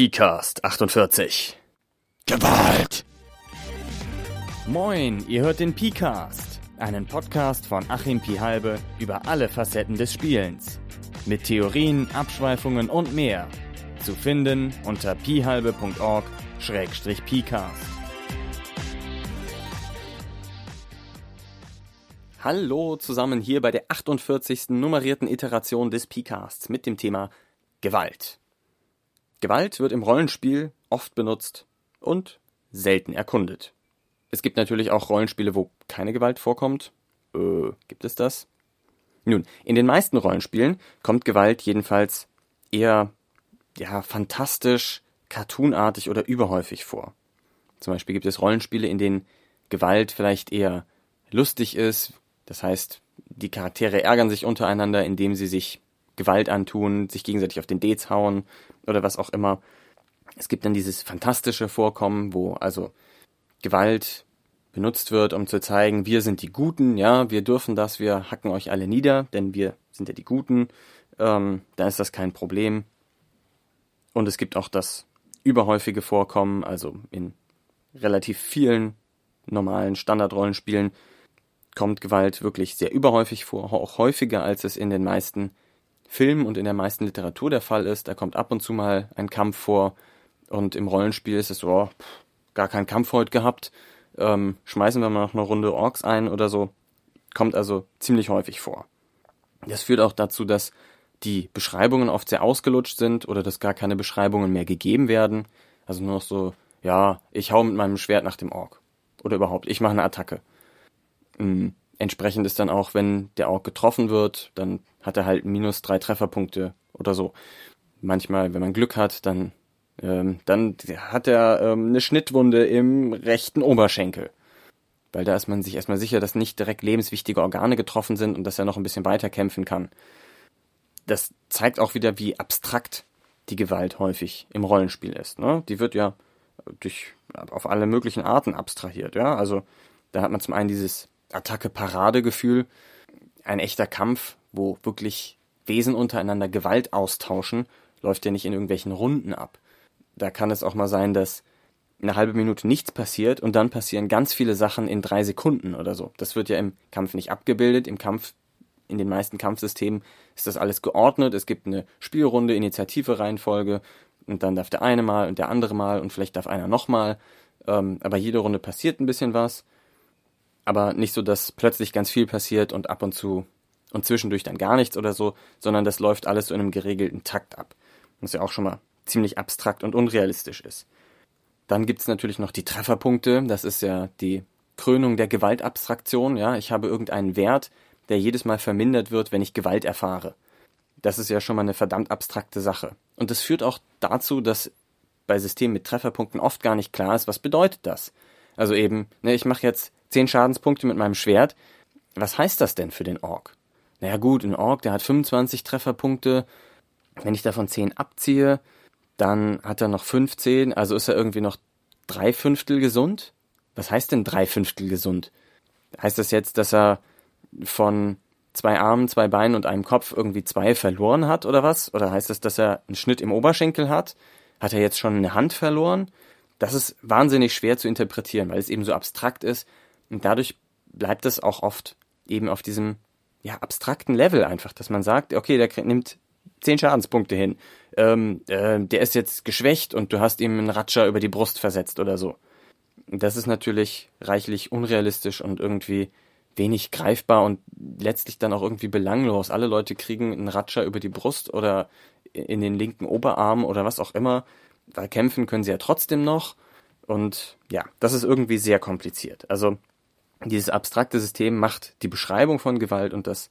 PCAST 48. Gewalt! Moin, ihr hört den PCAST, einen Podcast von Achim Pihalbe über alle Facetten des Spielens. Mit Theorien, Abschweifungen und mehr. Zu finden unter pihalbe.org-pcast. Hallo zusammen hier bei der 48. nummerierten Iteration des PCasts mit dem Thema Gewalt. Gewalt wird im Rollenspiel oft benutzt und selten erkundet. Es gibt natürlich auch Rollenspiele, wo keine Gewalt vorkommt. Äh, gibt es das? Nun, in den meisten Rollenspielen kommt Gewalt jedenfalls eher, ja, fantastisch, cartoonartig oder überhäufig vor. Zum Beispiel gibt es Rollenspiele, in denen Gewalt vielleicht eher lustig ist. Das heißt, die Charaktere ärgern sich untereinander, indem sie sich Gewalt antun, sich gegenseitig auf den Dates hauen oder was auch immer. Es gibt dann dieses fantastische Vorkommen, wo also Gewalt benutzt wird, um zu zeigen, wir sind die Guten, ja, wir dürfen das, wir hacken euch alle nieder, denn wir sind ja die Guten. Ähm, da ist das kein Problem. Und es gibt auch das überhäufige Vorkommen, also in relativ vielen normalen Standardrollenspielen kommt Gewalt wirklich sehr überhäufig vor, auch häufiger als es in den meisten Film und in der meisten Literatur der Fall ist. Da kommt ab und zu mal ein Kampf vor und im Rollenspiel ist es so, oh, gar keinen Kampf heute gehabt. Ähm, schmeißen wir mal noch eine Runde Orks ein oder so. Kommt also ziemlich häufig vor. Das führt auch dazu, dass die Beschreibungen oft sehr ausgelutscht sind oder dass gar keine Beschreibungen mehr gegeben werden. Also nur noch so, ja, ich hau mit meinem Schwert nach dem Ork. Oder überhaupt, ich mache eine Attacke. Mhm entsprechend ist dann auch, wenn der Ork getroffen wird, dann hat er halt minus drei Trefferpunkte oder so. Manchmal, wenn man Glück hat, dann, ähm, dann hat er ähm, eine Schnittwunde im rechten Oberschenkel. Weil da ist man sich erstmal sicher, dass nicht direkt lebenswichtige Organe getroffen sind und dass er noch ein bisschen weiter kämpfen kann. Das zeigt auch wieder, wie abstrakt die Gewalt häufig im Rollenspiel ist. Ne? Die wird ja durch, auf alle möglichen Arten abstrahiert. Ja? Also da hat man zum einen dieses Attacke-Parade-Gefühl. Ein echter Kampf, wo wirklich Wesen untereinander Gewalt austauschen, läuft ja nicht in irgendwelchen Runden ab. Da kann es auch mal sein, dass eine halbe Minute nichts passiert und dann passieren ganz viele Sachen in drei Sekunden oder so. Das wird ja im Kampf nicht abgebildet. Im Kampf, in den meisten Kampfsystemen ist das alles geordnet. Es gibt eine Spielrunde, Initiative, Reihenfolge und dann darf der eine mal und der andere mal und vielleicht darf einer nochmal. Ähm, aber jede Runde passiert ein bisschen was aber nicht so, dass plötzlich ganz viel passiert und ab und zu und zwischendurch dann gar nichts oder so, sondern das läuft alles so in einem geregelten Takt ab. Was ja auch schon mal ziemlich abstrakt und unrealistisch ist. Dann gibt's natürlich noch die Trefferpunkte, das ist ja die Krönung der Gewaltabstraktion, ja, ich habe irgendeinen Wert, der jedes Mal vermindert wird, wenn ich Gewalt erfahre. Das ist ja schon mal eine verdammt abstrakte Sache. Und das führt auch dazu, dass bei Systemen mit Trefferpunkten oft gar nicht klar ist, was bedeutet das. Also eben, ne, ich mache jetzt 10 Schadenspunkte mit meinem Schwert. Was heißt das denn für den Ork? Naja gut, ein Ork, der hat 25 Trefferpunkte. Wenn ich davon 10 abziehe, dann hat er noch 15, also ist er irgendwie noch drei Fünftel gesund? Was heißt denn drei Fünftel gesund? Heißt das jetzt, dass er von zwei Armen, zwei Beinen und einem Kopf irgendwie zwei verloren hat oder was? Oder heißt das, dass er einen Schnitt im Oberschenkel hat? Hat er jetzt schon eine Hand verloren? Das ist wahnsinnig schwer zu interpretieren, weil es eben so abstrakt ist und dadurch bleibt es auch oft eben auf diesem ja, abstrakten Level einfach, dass man sagt, okay, der nimmt zehn Schadenspunkte hin. Ähm, äh, der ist jetzt geschwächt und du hast ihm einen Ratscher über die Brust versetzt oder so. Das ist natürlich reichlich unrealistisch und irgendwie wenig greifbar und letztlich dann auch irgendwie belanglos. Alle Leute kriegen einen Ratscher über die Brust oder in den linken Oberarm oder was auch immer. Weil kämpfen können sie ja trotzdem noch. Und ja, das ist irgendwie sehr kompliziert. Also dieses abstrakte System macht die Beschreibung von Gewalt und das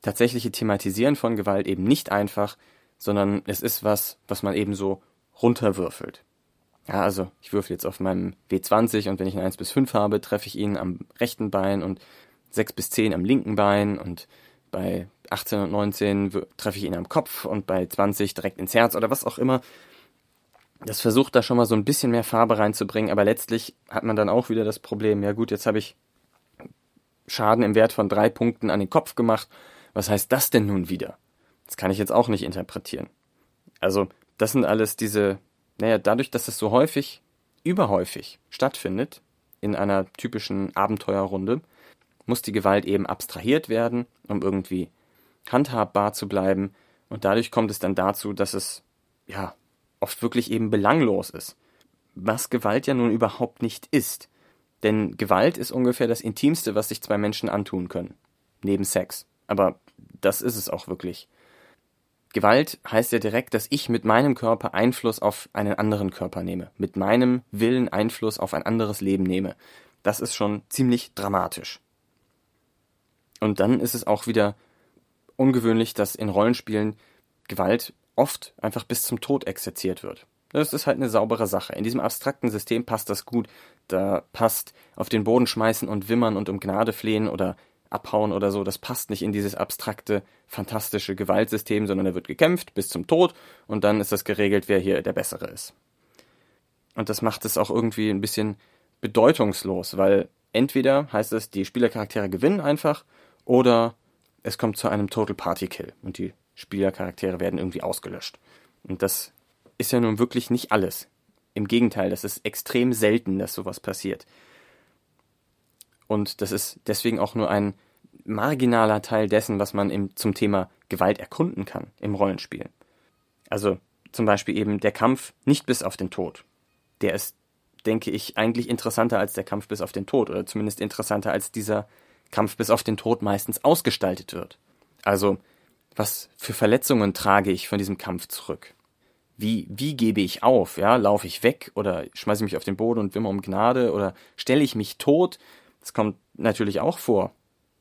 tatsächliche Thematisieren von Gewalt eben nicht einfach, sondern es ist was, was man eben so runterwürfelt. Ja, also ich würfel jetzt auf meinem W20 und wenn ich ein 1 bis 5 habe, treffe ich ihn am rechten Bein und 6 bis 10 am linken Bein und bei 18 und 19 treffe ich ihn am Kopf und bei 20 direkt ins Herz oder was auch immer. Das versucht da schon mal so ein bisschen mehr Farbe reinzubringen, aber letztlich hat man dann auch wieder das Problem, ja gut, jetzt habe ich Schaden im Wert von drei Punkten an den Kopf gemacht. Was heißt das denn nun wieder? Das kann ich jetzt auch nicht interpretieren. Also, das sind alles diese naja, dadurch, dass es so häufig, überhäufig stattfindet, in einer typischen Abenteuerrunde, muss die Gewalt eben abstrahiert werden, um irgendwie handhabbar zu bleiben. Und dadurch kommt es dann dazu, dass es, ja, oft wirklich eben belanglos ist. Was Gewalt ja nun überhaupt nicht ist. Denn Gewalt ist ungefähr das Intimste, was sich zwei Menschen antun können. Neben Sex. Aber das ist es auch wirklich. Gewalt heißt ja direkt, dass ich mit meinem Körper Einfluss auf einen anderen Körper nehme, mit meinem Willen Einfluss auf ein anderes Leben nehme. Das ist schon ziemlich dramatisch. Und dann ist es auch wieder ungewöhnlich, dass in Rollenspielen Gewalt oft einfach bis zum Tod exerziert wird. Das ist halt eine saubere Sache. In diesem abstrakten System passt das gut. Da passt auf den Boden schmeißen und wimmern und um Gnade flehen oder abhauen oder so. Das passt nicht in dieses abstrakte, fantastische Gewaltsystem, sondern da wird gekämpft bis zum Tod und dann ist das geregelt, wer hier der Bessere ist. Und das macht es auch irgendwie ein bisschen bedeutungslos, weil entweder heißt es, die Spielercharaktere gewinnen einfach oder es kommt zu einem Total Party Kill und die Spielercharaktere werden irgendwie ausgelöscht. Und das ist ja nun wirklich nicht alles. Im Gegenteil, das ist extrem selten, dass sowas passiert. Und das ist deswegen auch nur ein marginaler Teil dessen, was man im, zum Thema Gewalt erkunden kann im Rollenspiel. Also zum Beispiel eben der Kampf nicht bis auf den Tod. Der ist, denke ich, eigentlich interessanter als der Kampf bis auf den Tod oder zumindest interessanter als dieser Kampf bis auf den Tod meistens ausgestaltet wird. Also, was für Verletzungen trage ich von diesem Kampf zurück? Wie, wie gebe ich auf? Ja, laufe ich weg oder schmeiße ich mich auf den Boden und wimmer um Gnade oder stelle ich mich tot das kommt natürlich auch vor,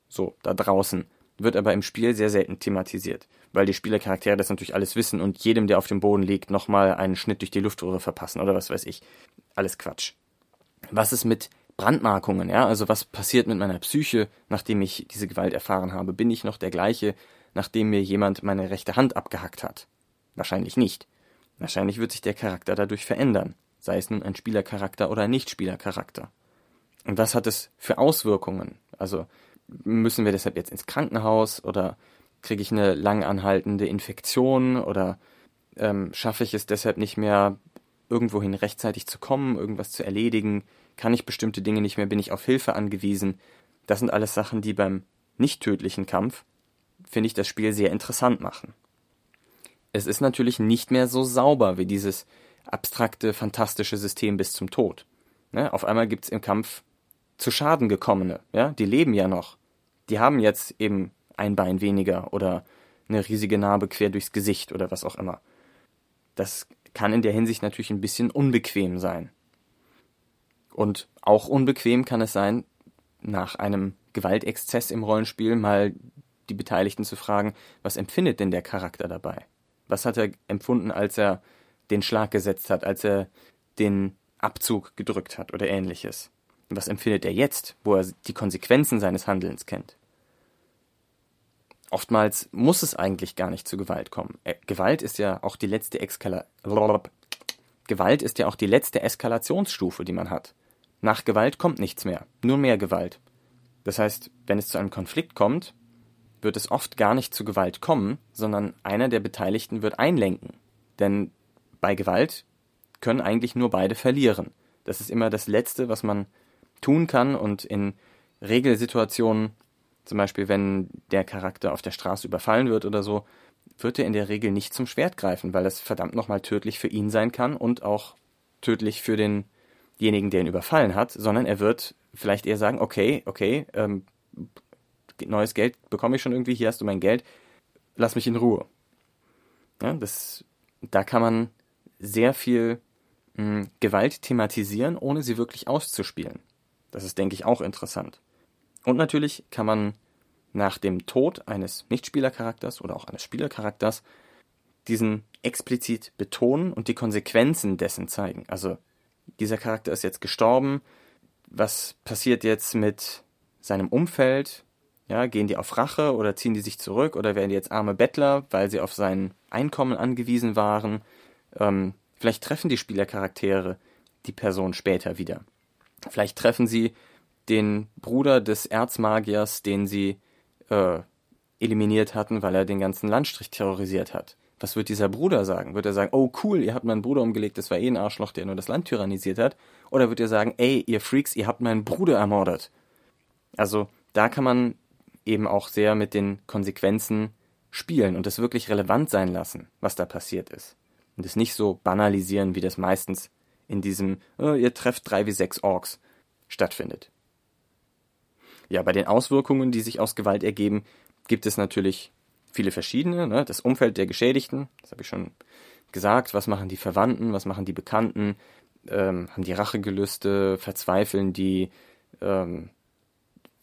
so da draußen, wird aber im Spiel sehr selten thematisiert, weil die Spielercharaktere das natürlich alles wissen und jedem, der auf dem Boden liegt, nochmal einen Schnitt durch die Luftröhre verpassen oder was weiß ich. Alles Quatsch. Was ist mit Brandmarkungen, ja? Also was passiert mit meiner Psyche, nachdem ich diese Gewalt erfahren habe? Bin ich noch der gleiche, nachdem mir jemand meine rechte Hand abgehackt hat? Wahrscheinlich nicht. Wahrscheinlich wird sich der Charakter dadurch verändern, sei es nun ein Spielercharakter oder ein Nicht-Spielercharakter. Und was hat es für Auswirkungen? Also müssen wir deshalb jetzt ins Krankenhaus oder kriege ich eine lang anhaltende Infektion oder ähm, schaffe ich es deshalb nicht mehr, irgendwohin rechtzeitig zu kommen, irgendwas zu erledigen? Kann ich bestimmte Dinge nicht mehr? Bin ich auf Hilfe angewiesen? Das sind alles Sachen, die beim nicht tödlichen Kampf, finde ich, das Spiel sehr interessant machen. Es ist natürlich nicht mehr so sauber wie dieses abstrakte, fantastische System bis zum Tod. Ne? Auf einmal gibt es im Kampf zu Schaden gekommene, ja, die leben ja noch. Die haben jetzt eben ein Bein weniger oder eine riesige Narbe quer durchs Gesicht oder was auch immer. Das kann in der Hinsicht natürlich ein bisschen unbequem sein. Und auch unbequem kann es sein, nach einem Gewaltexzess im Rollenspiel mal die Beteiligten zu fragen, was empfindet denn der Charakter dabei? Was hat er empfunden, als er den Schlag gesetzt hat, als er den Abzug gedrückt hat oder ähnliches? Was empfindet er jetzt, wo er die Konsequenzen seines Handelns kennt? Oftmals muss es eigentlich gar nicht zu Gewalt kommen. Äh, Gewalt ist ja auch die letzte Exkala Gewalt ist ja auch die letzte Eskalationsstufe, die man hat. Nach Gewalt kommt nichts mehr, nur mehr Gewalt. Das heißt, wenn es zu einem Konflikt kommt, wird es oft gar nicht zu Gewalt kommen, sondern einer der Beteiligten wird einlenken. Denn bei Gewalt können eigentlich nur beide verlieren. Das ist immer das Letzte, was man tun kann und in Regelsituationen, zum Beispiel wenn der Charakter auf der Straße überfallen wird oder so, wird er in der Regel nicht zum Schwert greifen, weil das verdammt nochmal tödlich für ihn sein kann und auch tödlich für denjenigen, der ihn überfallen hat, sondern er wird vielleicht eher sagen, okay, okay, ähm, neues Geld bekomme ich schon irgendwie, hier hast du mein Geld, lass mich in Ruhe. Ja, das, da kann man sehr viel mh, hm, Gewalt thematisieren, ohne sie wirklich auszuspielen. Das ist, denke ich, auch interessant. Und natürlich kann man nach dem Tod eines Nichtspielercharakters oder auch eines Spielercharakters diesen explizit betonen und die Konsequenzen dessen zeigen. Also dieser Charakter ist jetzt gestorben, was passiert jetzt mit seinem Umfeld? Ja, gehen die auf Rache oder ziehen die sich zurück oder werden die jetzt arme Bettler, weil sie auf sein Einkommen angewiesen waren? Ähm, vielleicht treffen die Spielercharaktere die Person später wieder. Vielleicht treffen sie den Bruder des Erzmagiers, den sie äh, eliminiert hatten, weil er den ganzen Landstrich terrorisiert hat. was wird dieser Bruder sagen? Wird er sagen, oh cool, ihr habt meinen Bruder umgelegt, das war eh ein Arschloch, der nur das Land tyrannisiert hat? Oder wird er sagen, ey, ihr Freaks, ihr habt meinen Bruder ermordet? Also da kann man eben auch sehr mit den Konsequenzen spielen und es wirklich relevant sein lassen, was da passiert ist. Und es nicht so banalisieren, wie das meistens in diesem, oh, ihr trefft drei wie sechs Orks stattfindet. Ja, bei den Auswirkungen, die sich aus Gewalt ergeben, gibt es natürlich viele verschiedene. Ne? Das Umfeld der Geschädigten, das habe ich schon gesagt. Was machen die Verwandten, was machen die Bekannten? Ähm, haben die Rachegelüste, verzweifeln die, ähm,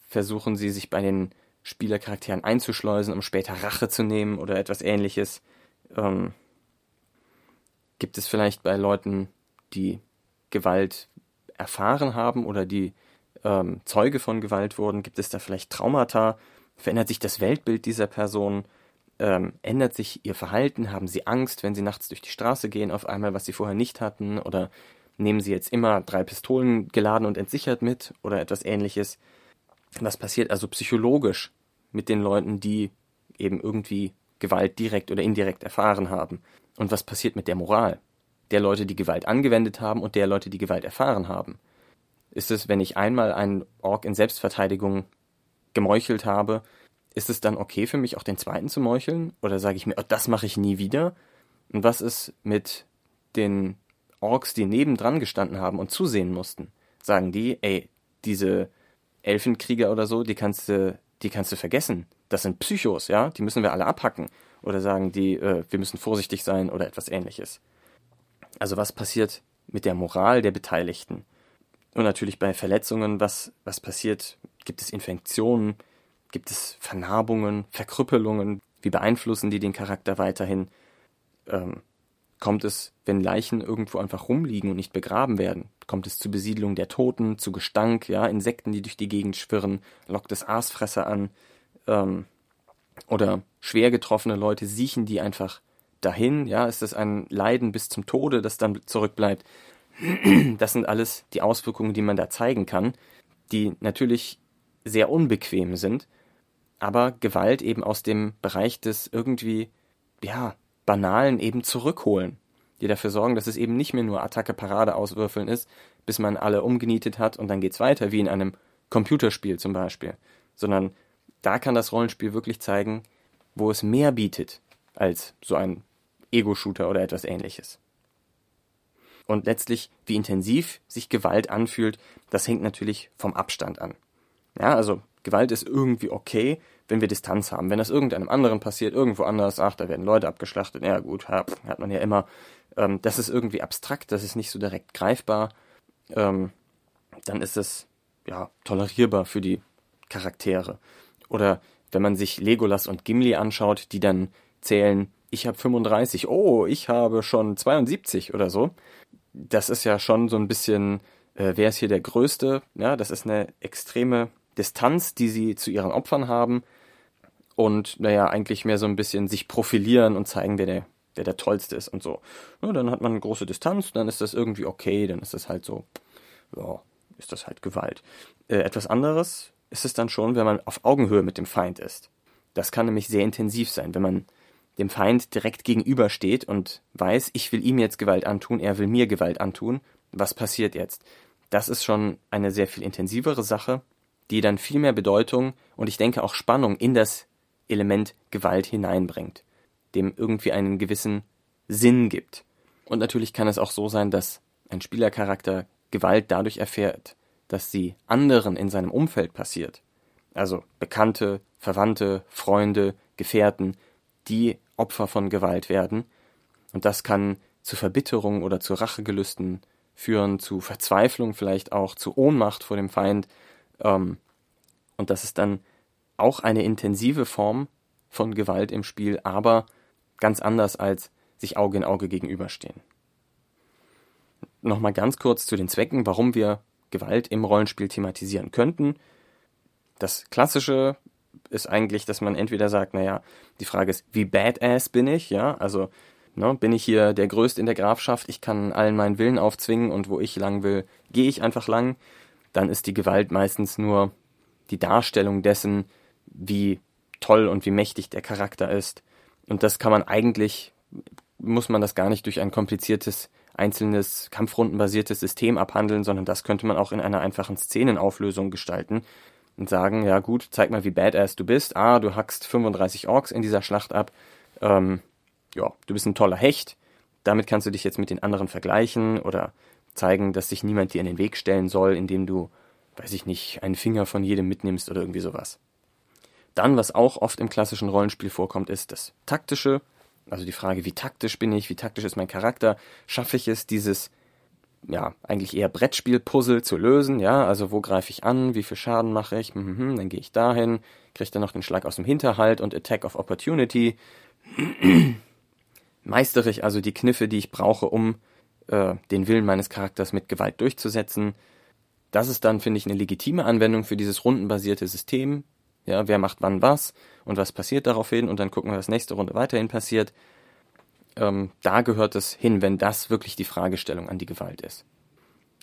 versuchen sie sich bei den Spielercharakteren einzuschleusen, um später Rache zu nehmen oder etwas ähnliches. Ähm, gibt es vielleicht bei Leuten, die Gewalt erfahren haben oder die ähm, Zeuge von Gewalt wurden, gibt es da vielleicht Traumata? Verändert sich das Weltbild dieser Person? Ähm, ändert sich ihr Verhalten? Haben sie Angst, wenn sie nachts durch die Straße gehen, auf einmal, was sie vorher nicht hatten? Oder nehmen sie jetzt immer drei Pistolen geladen und entsichert mit oder etwas ähnliches? Was passiert also psychologisch mit den Leuten, die eben irgendwie Gewalt direkt oder indirekt erfahren haben? Und was passiert mit der Moral? Der Leute, die Gewalt angewendet haben und der Leute, die Gewalt erfahren haben. Ist es, wenn ich einmal einen Ork in Selbstverteidigung gemeuchelt habe, ist es dann okay für mich, auch den zweiten zu meucheln? Oder sage ich mir, oh, das mache ich nie wieder? Und was ist mit den Orks, die nebendran gestanden haben und zusehen mussten? Sagen die, ey, diese Elfenkrieger oder so, die kannst du, die kannst du vergessen. Das sind Psychos, ja, die müssen wir alle abhacken. Oder sagen die, äh, wir müssen vorsichtig sein oder etwas ähnliches. Also was passiert mit der Moral der Beteiligten? Und natürlich bei Verletzungen, was, was passiert? Gibt es Infektionen? Gibt es Vernarbungen, Verkrüppelungen? Wie beeinflussen die den Charakter weiterhin? Ähm, kommt es, wenn Leichen irgendwo einfach rumliegen und nicht begraben werden? Kommt es zu Besiedlung der Toten, zu Gestank, ja, Insekten, die durch die Gegend schwirren? Lockt es Aasfresser an? Ähm, oder schwer getroffene Leute siechen die einfach dahin, ja? Ist das ein Leiden bis zum Tode, das dann zurückbleibt? Das sind alles die Auswirkungen, die man da zeigen kann, die natürlich sehr unbequem sind, aber Gewalt eben aus dem Bereich des irgendwie, ja, Banalen eben zurückholen, die dafür sorgen, dass es eben nicht mehr nur Attacke Parade auswürfeln ist, bis man alle umgenietet hat und dann geht's weiter, wie in einem Computerspiel zum Beispiel, sondern da kann das Rollenspiel wirklich zeigen, wo es mehr bietet als so ein Ego-Shooter oder etwas ähnliches. Und letztlich, wie intensiv sich Gewalt anfühlt, das hängt natürlich vom Abstand an. Ja, also Gewalt ist irgendwie okay, wenn wir Distanz haben. Wenn das irgendeinem anderen passiert, irgendwo anders, ach, da werden Leute abgeschlachtet, ja gut, hat man ja immer. Ähm, das ist irgendwie abstrakt, das ist nicht so direkt greifbar. Ähm, dann ist es ja tolerierbar für die Charaktere. Oder wenn man sich Legolas und Gimli anschaut, die dann zählen, ich habe 35, oh, ich habe schon 72 oder so, das ist ja schon so ein bisschen, äh, wer ist hier der Größte? Ja, das ist eine extreme Distanz, die sie zu ihren Opfern haben und naja, eigentlich mehr so ein bisschen sich profilieren und zeigen, wer der, wer der Tollste ist und so. Ja, dann hat man eine große Distanz, dann ist das irgendwie okay, dann ist das halt so, ja, ist das halt Gewalt. Äh, etwas anderes ist es dann schon, wenn man auf Augenhöhe mit dem Feind ist. Das kann nämlich sehr intensiv sein, wenn man dem Feind direkt gegenübersteht und weiß, ich will ihm jetzt Gewalt antun, er will mir Gewalt antun, was passiert jetzt? Das ist schon eine sehr viel intensivere Sache, die dann viel mehr Bedeutung und ich denke auch Spannung in das Element Gewalt hineinbringt, dem irgendwie einen gewissen Sinn gibt. Und natürlich kann es auch so sein, dass ein Spielercharakter Gewalt dadurch erfährt, dass sie anderen in seinem Umfeld passiert. Also Bekannte, Verwandte, Freunde, Gefährten, die Opfer von Gewalt werden. Und das kann zu Verbitterung oder zu Rachegelüsten führen, zu Verzweiflung vielleicht auch, zu Ohnmacht vor dem Feind. Ähm, und das ist dann auch eine intensive Form von Gewalt im Spiel, aber ganz anders als sich Auge in Auge gegenüberstehen. Nochmal ganz kurz zu den Zwecken, warum wir Gewalt im Rollenspiel thematisieren könnten. Das klassische ist eigentlich, dass man entweder sagt, naja, die Frage ist, wie badass bin ich, ja, also ne, bin ich hier der Größte in der Grafschaft, ich kann allen meinen Willen aufzwingen und wo ich lang will, gehe ich einfach lang, dann ist die Gewalt meistens nur die Darstellung dessen, wie toll und wie mächtig der Charakter ist. Und das kann man eigentlich muss man das gar nicht durch ein kompliziertes, einzelnes, kampfrundenbasiertes System abhandeln, sondern das könnte man auch in einer einfachen Szenenauflösung gestalten und sagen, ja gut, zeig mal, wie badass du bist. Ah, du hackst 35 Orks in dieser Schlacht ab. Ähm, ja, du bist ein toller Hecht. Damit kannst du dich jetzt mit den anderen vergleichen oder zeigen, dass sich niemand dir in den Weg stellen soll, indem du, weiß ich nicht, einen Finger von jedem mitnimmst oder irgendwie sowas. Dann, was auch oft im klassischen Rollenspiel vorkommt, ist das Taktische. Also die Frage, wie taktisch bin ich, wie taktisch ist mein Charakter? Schaffe ich es, dieses, ja, eigentlich eher Brettspiel-Puzzle zu lösen? Ja, also wo greife ich an? Wie viel Schaden mache ich? Hm, hm, hm dann gehe ich dahin, kriege dann noch den Schlag aus dem Hinterhalt und Attack of Opportunity. Meistere ich also die Kniffe, die ich brauche, um äh, den Willen meines Charakters mit Gewalt durchzusetzen? Das ist dann, finde ich, eine legitime Anwendung für dieses rundenbasierte System. Ja, wer macht wann was und was passiert daraufhin und dann gucken wir, was nächste Runde weiterhin passiert. Ähm, da gehört es hin, wenn das wirklich die Fragestellung an die Gewalt ist.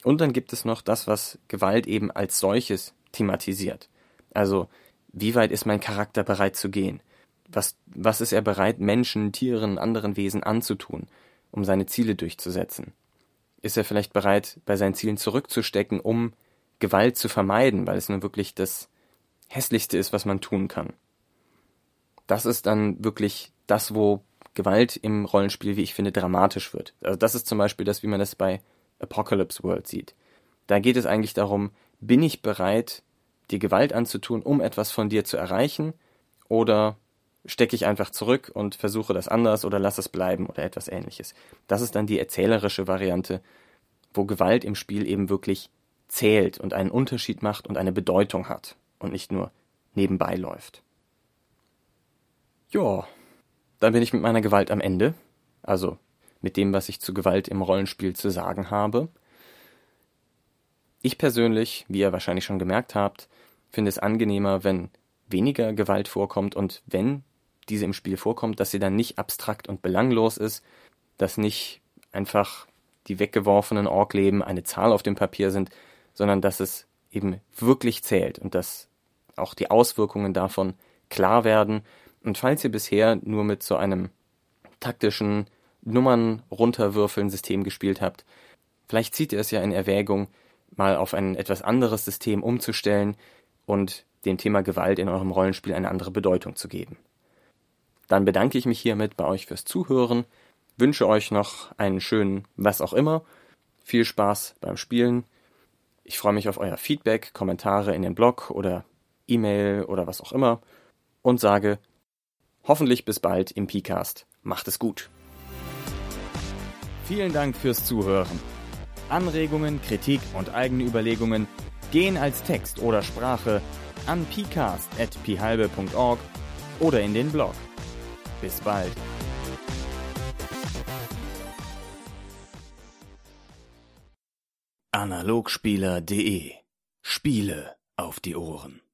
Und dann gibt es noch das, was Gewalt eben als solches thematisiert. Also, wie weit ist mein Charakter bereit zu gehen? Was, was ist er bereit, Menschen, Tieren, anderen Wesen anzutun, um seine Ziele durchzusetzen? Ist er vielleicht bereit, bei seinen Zielen zurückzustecken, um Gewalt zu vermeiden, weil es nun wirklich das Hässlichste ist, was man tun kann? Das ist dann wirklich das, wo Gewalt im Rollenspiel, wie ich finde, dramatisch wird. Also das ist zum Beispiel das, wie man das bei Apocalypse World sieht. Da geht es eigentlich darum, bin ich bereit, dir Gewalt anzutun, um etwas von dir zu erreichen, oder stecke ich einfach zurück und versuche das anders oder lass es bleiben oder etwas ähnliches. Das ist dann die erzählerische Variante, wo Gewalt im Spiel eben wirklich zählt und einen Unterschied macht und eine Bedeutung hat und nicht nur nebenbei läuft. Ja, dann bin ich mit meiner Gewalt am Ende, also mit dem, was ich zu Gewalt im Rollenspiel zu sagen habe. Ich persönlich, wie ihr wahrscheinlich schon gemerkt habt, finde es angenehmer, wenn weniger Gewalt vorkommt und wenn diese im Spiel vorkommt, dass sie dann nicht abstrakt und belanglos ist, dass nicht einfach die weggeworfenen Orkleben eine Zahl auf dem Papier sind, sondern dass es eben wirklich zählt und dass auch die Auswirkungen davon klar werden. Und falls ihr bisher nur mit so einem taktischen Nummern runterwürfeln System gespielt habt, vielleicht zieht ihr es ja in Erwägung, mal auf ein etwas anderes System umzustellen und dem Thema Gewalt in eurem Rollenspiel eine andere Bedeutung zu geben. Dann bedanke ich mich hiermit bei euch fürs Zuhören, wünsche euch noch einen schönen was auch immer, viel Spaß beim Spielen. Ich freue mich auf euer Feedback, Kommentare in den Blog oder E-Mail oder was auch immer und sage hoffentlich bis bald im PCast. Macht es gut. Vielen Dank fürs Zuhören. Anregungen, Kritik und eigene Überlegungen gehen als Text oder Sprache an pcast.phalbe.org oder in den Blog. Bis bald. Analogspieler.de Spiele auf die Ohren.